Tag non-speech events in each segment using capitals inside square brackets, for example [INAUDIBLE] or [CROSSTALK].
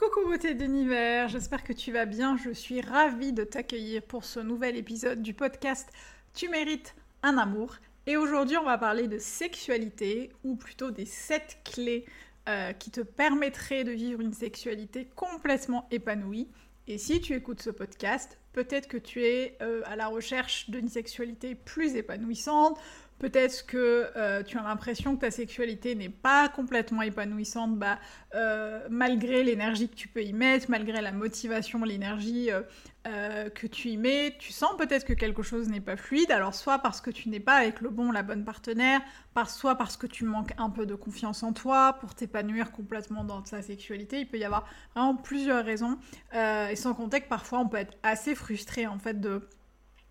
Coucou beauté d'univers, j'espère que tu vas bien. Je suis ravie de t'accueillir pour ce nouvel épisode du podcast Tu mérites un amour. Et aujourd'hui, on va parler de sexualité, ou plutôt des 7 clés euh, qui te permettraient de vivre une sexualité complètement épanouie. Et si tu écoutes ce podcast, peut-être que tu es euh, à la recherche d'une sexualité plus épanouissante, Peut-être que euh, tu as l'impression que ta sexualité n'est pas complètement épanouissante, bah, euh, malgré l'énergie que tu peux y mettre, malgré la motivation, l'énergie euh, que tu y mets, tu sens peut-être que quelque chose n'est pas fluide. Alors soit parce que tu n'es pas avec le bon, la bonne partenaire, soit parce que tu manques un peu de confiance en toi pour t'épanouir complètement dans ta sexualité. Il peut y avoir vraiment plusieurs raisons. et sans compter que parfois on peut être assez frustré en fait de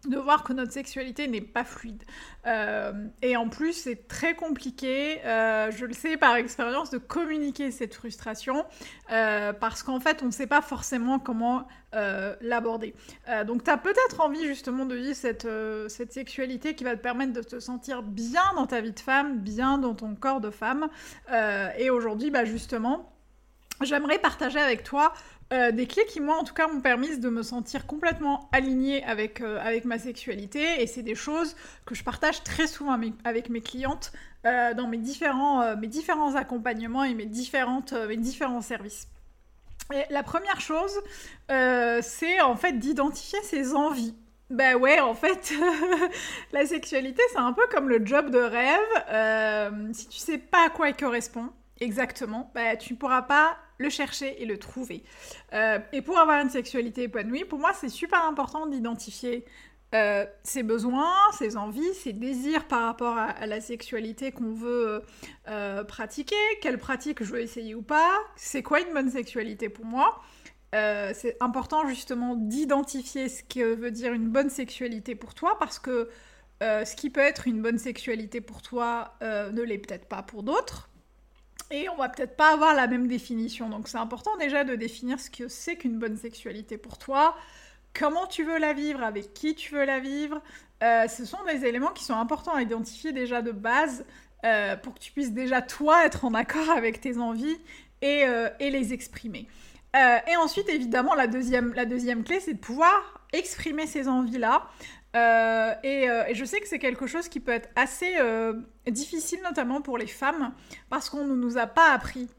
de voir que notre sexualité n'est pas fluide. Euh, et en plus, c'est très compliqué, euh, je le sais par expérience, de communiquer cette frustration, euh, parce qu'en fait, on ne sait pas forcément comment l'aborder. donc, tu as peut-être envie justement de vivre cette, cette sexualité qui va te permettre de te sentir bien dans ta vie de femme, bien dans ton corps de femme. et aujourd'hui, bah, justement, j'aimerais partager avec toi euh, des clés qui, moi, en tout cas, m'ont permis de me sentir complètement alignée avec, euh, avec ma sexualité. Et c'est des choses que je partage très souvent avec mes clientes euh, dans mes différents, mes différents accompagnements et mes, différentes, mes différents services. La première chose, c'est en fait d'identifier ses envies. Ben ouais, en fait, [LAUGHS] la sexualité, c'est un peu comme le job de rêve. si tu sais pas à quoi il correspond, exactement, ben, tu ne pourras pas le chercher et le trouver. Euh, et pour avoir une sexualité épanouie, pour moi, c'est super important d'identifier euh, ses besoins, ses envies, ses désirs par rapport à, la sexualité qu'on veut euh, pratiquer, quelle pratique je veux essayer ou pas, c'est quoi une bonne sexualité pour moi? c'est important justement d'identifier ce que veut dire une bonne sexualité pour toi parce que ce qui peut être une bonne sexualité pour toi ne l'est peut-être pas pour d'autres. Et on va peut-être pas avoir la même définition. Donc c'est important déjà de définir ce que c'est qu'une bonne sexualité pour toi, comment tu veux la vivre, avec qui tu veux la vivre. Euh, ce sont des éléments qui sont importants à identifier déjà de base euh, pour que tu puisses déjà toi être en accord avec tes envies et, euh, et les exprimer. et ensuite, évidemment, la deuxième, la deuxième clé, c'est de pouvoir exprimer ces envies-là euh, euh, et, je sais que c'est quelque chose qui peut être assez euh, difficile, notamment pour les femmes, parce qu'on ne nous a pas appris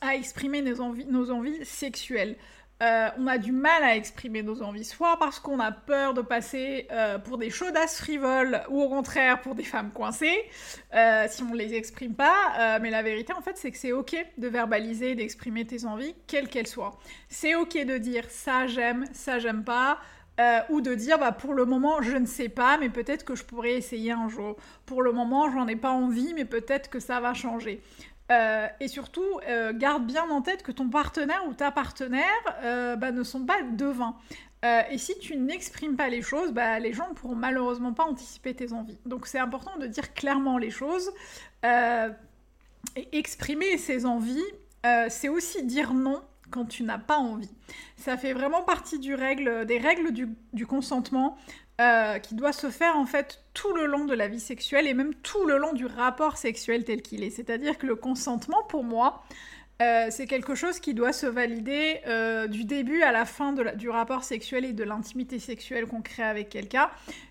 à exprimer nos envies, nos envies sexuelles. on a du mal à exprimer nos envies, soit parce qu'on a peur de passer pour des chaudasses frivoles, ou au contraire pour des femmes coincées, si on ne les exprime pas. mais la vérité, en fait, c'est que c'est ok de verbaliser, d'exprimer tes envies, quelles qu'elles soient. C'est ok de dire ça j'aime, ça j'aime pas. Euh, ou de dire bah, pour le moment je ne sais pas mais peut-être que je pourrais essayer un jour. Pour le moment j'en ai pas envie mais peut-être que ça va changer. Euh, et surtout, euh, garde bien en tête que ton partenaire ou ta partenaire bah, ne sont pas devins. et si tu n'exprimes pas les choses, bah, les gens ne pourront malheureusement pas anticiper tes envies. Donc c'est important de dire clairement les choses. et exprimer ses envies, c'est aussi dire non quand tu n'as pas envie. Ça fait vraiment partie des règles du, consentement euh, qui doit se faire en fait tout le long de la vie sexuelle et même tout le long du rapport sexuel tel qu'il est. C'est-à-dire que le consentement, pour moi, euh, c'est quelque chose qui doit se valider euh, du début à la fin du rapport sexuel et de l'intimité sexuelle qu'on crée avec quelqu'un,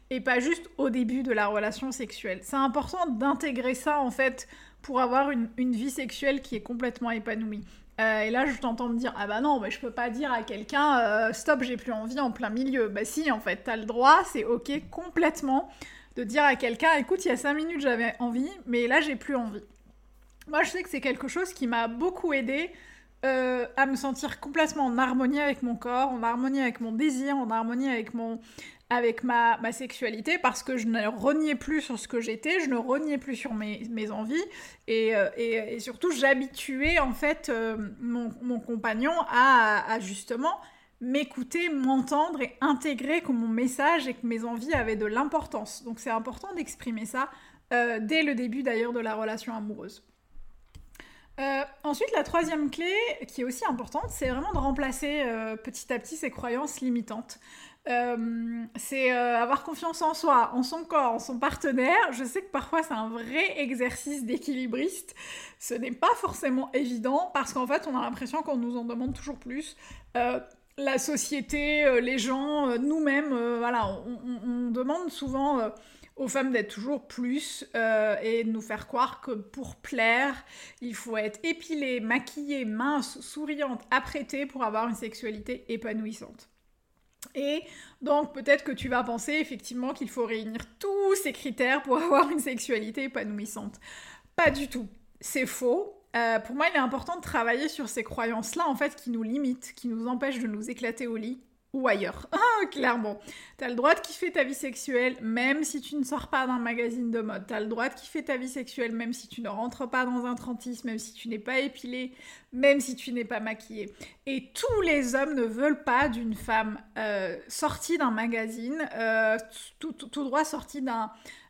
et pas juste au début de la relation sexuelle. C'est important d'intégrer ça en fait pour avoir une, vie sexuelle qui est complètement épanouie. Euh, et là, je t'entends me dire Ah bah non, mais je peux pas dire à quelqu'un euh, Stop, j'ai plus envie en plein milieu. Bah si, en fait, t'as le droit, c'est ok complètement de dire à quelqu'un Écoute, il y a 5 minutes j'avais envie, mais là j'ai plus envie. Moi, je sais que c'est quelque chose qui m'a beaucoup aidé à me sentir complètement en harmonie avec mon corps, en harmonie avec mon désir, en harmonie avec mon, avec ma, sexualité parce que je ne reniais plus sur ce que j'étais, je ne reniais plus sur mes, envies et, euh, et, surtout j'habituais en fait euh, mon, compagnon à, justement m'écouter, m'entendre et intégrer que mon message et que mes envies avaient de l'importance. Donc c'est important d'exprimer ça euh, dès le début d'ailleurs de la relation amoureuse. Ensuite, la troisième clé, qui est aussi importante, c'est vraiment de remplacer petit à petit ces croyances limitantes. Euh, c'est euh, avoir confiance en soi, en son corps, en son partenaire. Je sais que parfois c'est un vrai exercice d'équilibriste. Ce n'est pas forcément évident parce qu'en fait on a l'impression qu'on nous en demande toujours plus. Euh, la société, les gens, nous-mêmes, voilà, on, demande souvent aux femmes d'être toujours plus et de nous faire croire que pour plaire, il faut être épilée, maquillée, mince, souriante, apprêtée pour avoir une sexualité épanouissante. Et donc peut-être que tu vas penser effectivement qu'il faut réunir tous ces critères pour [LAUGHS] avoir une sexualité épanouissante. Pas du tout. C'est faux. Euh, pour moi, il est important de travailler sur ces croyances-là, en fait, qui nous limitent, qui nous empêchent de nous éclater au lit, ou ailleurs. [LAUGHS] Ah, clairement. T'as le droit de kiffer ta vie sexuelle, même si tu ne sors pas d'un magazine de mode. T'as le droit de kiffer ta vie sexuelle, même si tu ne rentres pas dans un 36, même si tu n'es pas épilé, même si tu n'es pas maquillé. Et tous les hommes ne veulent pas d'une femme euh, sortie d'un magazine, euh, tout, droit sortie.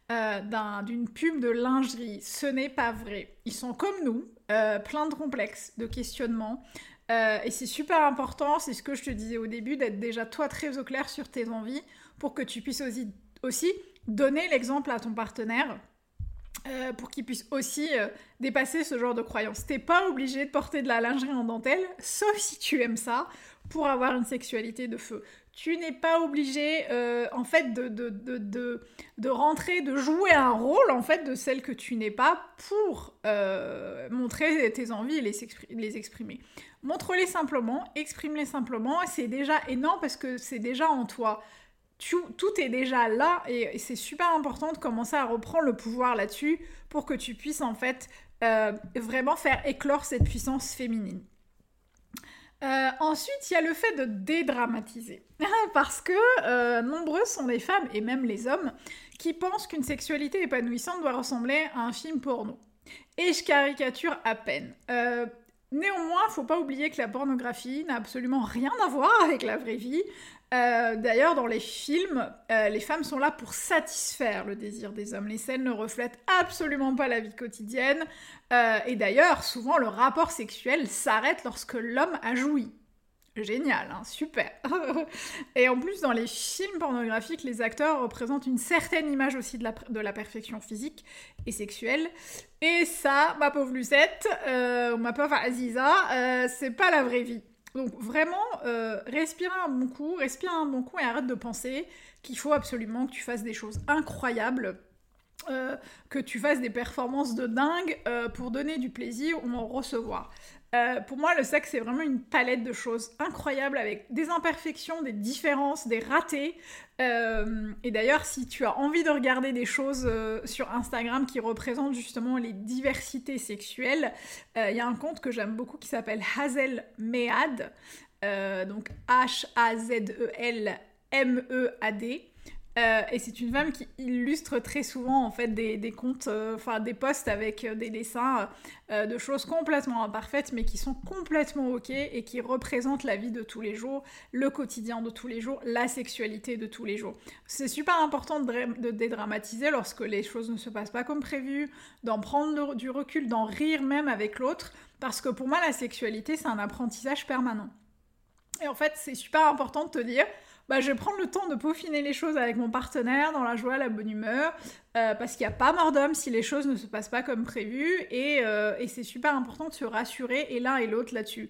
Euh, d'une pub de lingerie. Ce n'est pas vrai. Ils sont comme nous, euh, plein de complexes, de questionnements, euh, et c'est super important, c'est ce que je te disais au début, d'être déjà toi très au clair sur tes envies pour que tu puisses aussi, donner l'exemple à ton partenaire euh, pour qu'il puisse aussi euh, dépasser ce genre de croyances. T'es pas obligé de porter de la lingerie en dentelle, sauf si tu aimes ça, pour avoir une sexualité de feu tu n'es pas obligé euh, en fait de, de, de, de, rentrer, de jouer un rôle en fait de celle que tu n'es pas pour euh, montrer tes envies et les, exprimer. Montre-les simplement, exprime-les simplement, c'est déjà énorme parce que c'est déjà en toi. tout est déjà là et, c'est super important de commencer à reprendre le pouvoir là-dessus pour que tu puisses en fait euh, vraiment faire éclore cette puissance féminine. Euh, ensuite, il y a le fait de dédramatiser. [LAUGHS] Parce que euh, nombreuses sont les femmes, et même les hommes, qui pensent qu'une sexualité épanouissante doit ressembler à un film porno. Et je caricature à peine. Euh, néanmoins, faut pas oublier que la pornographie n'a absolument rien à voir avec la vraie vie. Euh, d'ailleurs, dans les films, euh, les femmes sont là pour satisfaire le désir des hommes. Les scènes ne reflètent absolument pas la vie quotidienne. Euh, et d'ailleurs, souvent, le rapport sexuel s'arrête lorsque l'homme a joui. Génial, hein, super. [LAUGHS] et en plus, dans les films pornographiques, les acteurs représentent une certaine image aussi de la, perfection physique et sexuelle. Et ça, ma pauvre Lucette, ma pauvre Aziza, c'est pas la vraie vie. Donc vraiment, euh, respire un bon coup, respire un bon coup et arrête de penser qu'il faut absolument que tu fasses des choses incroyables, euh, que tu fasses des performances de dingue euh, pour donner du plaisir ou en recevoir. Euh, pour moi, le sexe, c'est vraiment une palette de choses incroyables avec des imperfections, des différences, des ratés. Euh, et d'ailleurs, si tu as envie de regarder des choses euh, sur Instagram qui représentent justement les diversités sexuelles, il y a un compte que j'aime beaucoup qui s'appelle Hazel Mead. donc H-A-Z-E-L M-E-A-D. Euh, et c'est une femme qui illustre très souvent en fait des, des comptes, euh, enfin des posts avec euh, des dessins de choses complètement imparfaites mais qui sont complètement ok et qui représentent la vie de tous les jours, le quotidien de tous les jours, la sexualité de tous les jours. C'est super important de, de, dédramatiser lorsque les choses ne se passent pas comme prévu, d'en prendre du recul, d'en rire même avec l'autre parce que pour moi la sexualité c'est un apprentissage permanent. Et en fait c'est super important de te dire bah, je vais prendre le temps de peaufiner les choses avec mon partenaire dans la joie, la bonne humeur, euh, parce qu'il n'y a pas mort d'homme si les choses ne se passent pas comme prévu, et, euh, et c'est super important de se rassurer, et l'un et l'autre là-dessus.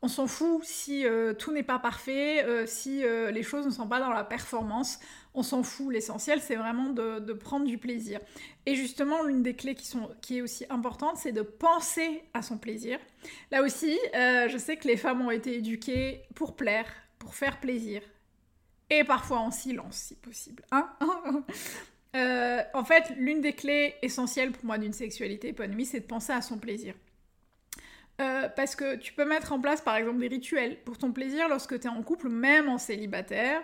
On s'en fout si euh, tout n'est pas parfait, si les choses ne sont pas dans la performance, on s'en fout. L'essentiel, c'est vraiment de, prendre du plaisir. Et justement, l'une des clés qui est aussi importante, c'est de penser à son plaisir. Là aussi, je sais que les femmes ont été éduquées pour plaire, pour faire plaisir, et parfois en silence si possible. Hein [LAUGHS] euh, en fait, l'une des clés essentielles pour moi d'une sexualité épanouie, c'est de penser à son plaisir. parce que tu peux mettre en place par exemple des rituels pour ton plaisir lorsque tu es en couple, même en célibataire.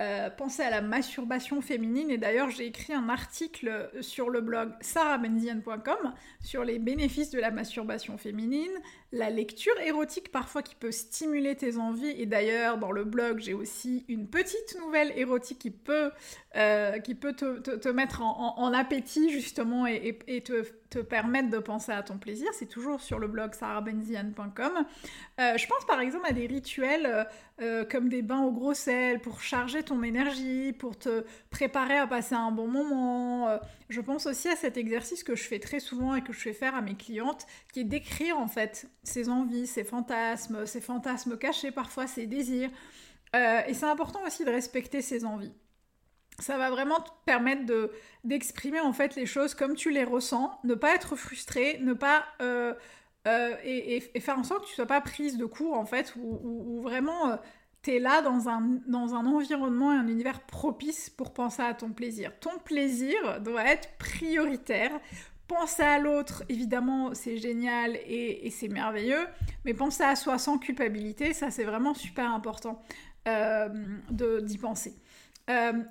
Euh, penser à la masturbation féminine. Et d'ailleurs, j'ai écrit un article sur le blog sarahbenzian.com sur les bénéfices de la masturbation féminine, la lecture érotique parfois qui peut stimuler tes envies. Et d'ailleurs, dans le blog, j'ai aussi une petite nouvelle érotique qui peut, euh, qui peut te, mettre en, appétit justement et, te, te, permettre de penser à ton plaisir. C'est toujours sur le blog sarahbenzian.com. Euh, je pense par exemple à des rituels euh, comme des bains au gros sel pour charger énergie, pour te préparer à passer un bon moment. Euh, je pense aussi à cet exercice que je fais très souvent et que je fais faire à mes clientes, qui est d'écrire en fait ses envies, ses fantasmes, ses fantasmes cachés parfois, ses désirs. Euh, et c'est important aussi de respecter ses envies. Ça va vraiment te permettre de, d'exprimer en fait les choses comme tu les ressens, ne pas être frustré, ne pas euh, et, faire en sorte que tu sois pas prise de court en fait, ou vraiment tu es là dans un, dans un environnement et un univers propice pour penser à ton plaisir. Ton plaisir doit être prioritaire. Penser à l'autre, évidemment, c'est génial et, c'est merveilleux, mais penser à soi sans culpabilité, ça c'est vraiment super important euh, d'y penser.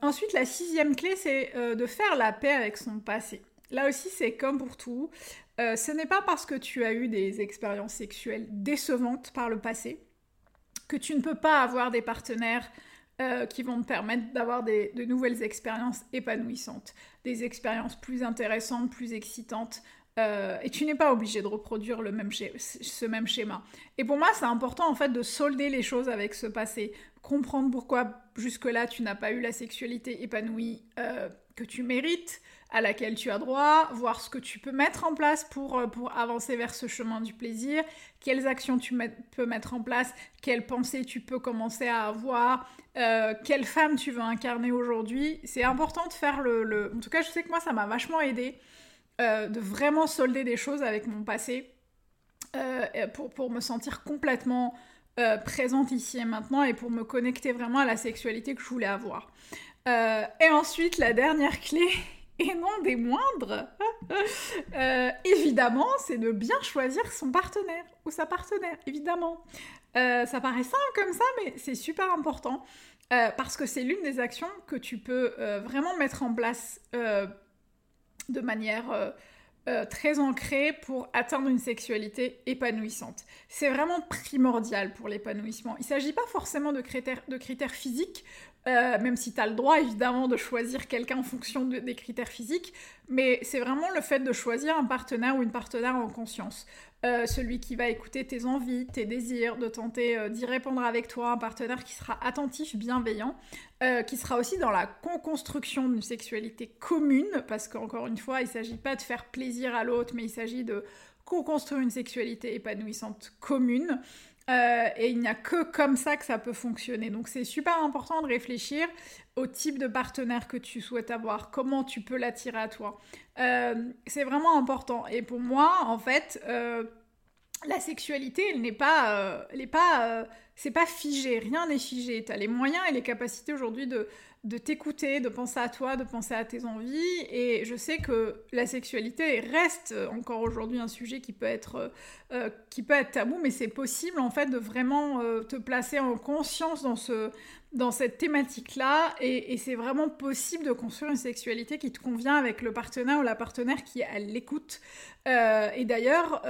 ensuite, la sixième clé, c'est de faire la paix avec son passé. Là aussi, c'est comme pour tout. Euh, ce n'est pas parce que tu as eu des expériences sexuelles décevantes par le passé que tu ne peux pas avoir des partenaires euh, qui vont te permettre d'avoir de nouvelles expériences épanouissantes, des expériences plus intéressantes, plus excitantes. Euh, et tu n'es pas obligé de reproduire le même ce même schéma. Et pour moi, c'est important en fait de solder les choses avec ce passé, comprendre pourquoi jusque-là tu n'as pas eu la sexualité épanouie que tu mérites, à laquelle tu as droit, voir ce que tu peux mettre en place pour, euh, pour avancer vers ce chemin du plaisir, quelles actions tu peux mettre en place, quelles pensées tu peux commencer à avoir, euh, quelle femme tu veux incarner aujourd'hui. C'est important de faire le, En tout cas, je sais que moi, ça m'a vachement aidé euh, de vraiment solder des choses avec mon passé pour, pour, me sentir complètement présente ici et maintenant et pour me connecter vraiment à la sexualité que je voulais avoir. Et ensuite, la dernière clé, [LAUGHS] et non des moindres, [LAUGHS] euh, évidemment, c'est de bien choisir son partenaire ou sa partenaire, évidemment. Euh, ça paraît simple comme ça, mais c'est super important euh, parce que c'est l'une des actions que tu peux vraiment mettre en place de manière très ancrée pour atteindre une sexualité épanouissante. C'est vraiment primordial pour l'épanouissement. Il ne s'agit pas forcément de critères physiques, euh, même si tu as le droit évidemment de choisir quelqu'un en fonction des critères physiques, mais c'est vraiment le fait de choisir un partenaire ou une partenaire en conscience. Euh, celui qui va écouter tes envies, tes désirs, de tenter euh, d'y répondre avec toi, un partenaire qui sera attentif, bienveillant, qui sera aussi dans la co-construction d'une sexualité commune, parce qu'encore une fois, il ne s'agit pas de faire plaisir à l'autre, mais il s'agit de co-construire une sexualité épanouissante commune. Euh, et il n'y a que comme ça que ça peut fonctionner. Donc c'est super important de réfléchir au type de partenaire que tu souhaites avoir, comment tu peux l'attirer à toi. Euh, c'est vraiment important. Et pour moi, en fait, euh, la sexualité, elle n'est pas, elle pas, c'est pas figé. Rien n'est figé. Tu as les moyens et les capacités aujourd'hui de de t'écouter, de penser à toi, de penser à tes envies. Et je sais que la sexualité reste encore aujourd'hui un sujet qui peut être, euh, euh, qui peut être tabou, mais c'est possible en fait de vraiment euh, te placer en conscience dans, ce, dans cette thématique-là. Et, c'est vraiment possible de construire une sexualité qui te convient avec le partenaire ou la partenaire qui l'écoute. et d'ailleurs,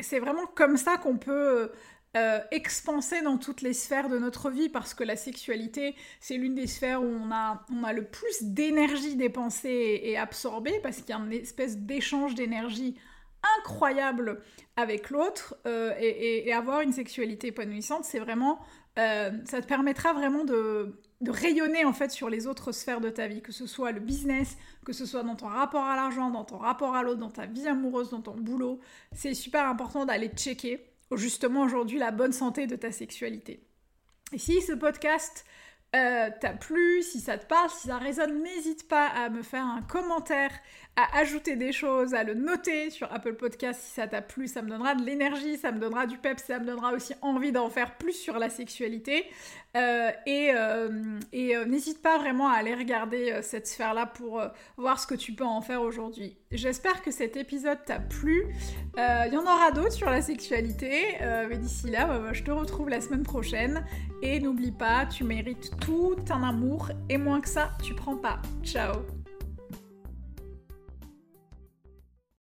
c'est vraiment comme ça qu'on peut euh, expansé dans toutes les sphères de notre vie parce que la sexualité, c'est l'une des sphères où on a, on a le plus d'énergie dépensée et, absorbée parce qu'il y a une espèce d'échange d'énergie incroyable avec l'autre euh, et, avoir une sexualité épanouissante, c'est vraiment, euh, ça te permettra vraiment de, de, rayonner en fait sur les autres sphères de ta vie, que ce soit le business, que ce soit dans ton rapport à l'argent, dans ton rapport à l'autre, dans ta vie amoureuse, dans ton boulot. C'est super important d'aller checker justement aujourd'hui la bonne santé de ta sexualité. Et si ce podcast euh, t'a plu, si ça te parle, si ça résonne, n'hésite pas à me faire un commentaire, à ajouter des choses, à le noter sur Apple Podcast si ça t'a plu. Ça me donnera de l'énergie, ça me donnera du pep, ça me donnera aussi envie d'en faire plus sur la sexualité. et, et n'hésite pas vraiment à aller regarder cette sphère-là pour voir ce que tu peux en faire aujourd'hui. J'espère que cet épisode t'a plu. Il y en aura d'autres sur la sexualité, mais d'ici là, bah, bah, je te retrouve la semaine prochaine. Et n'oublie pas, tu mérites tout un amour et moins que ça, tu prends pas. Ciao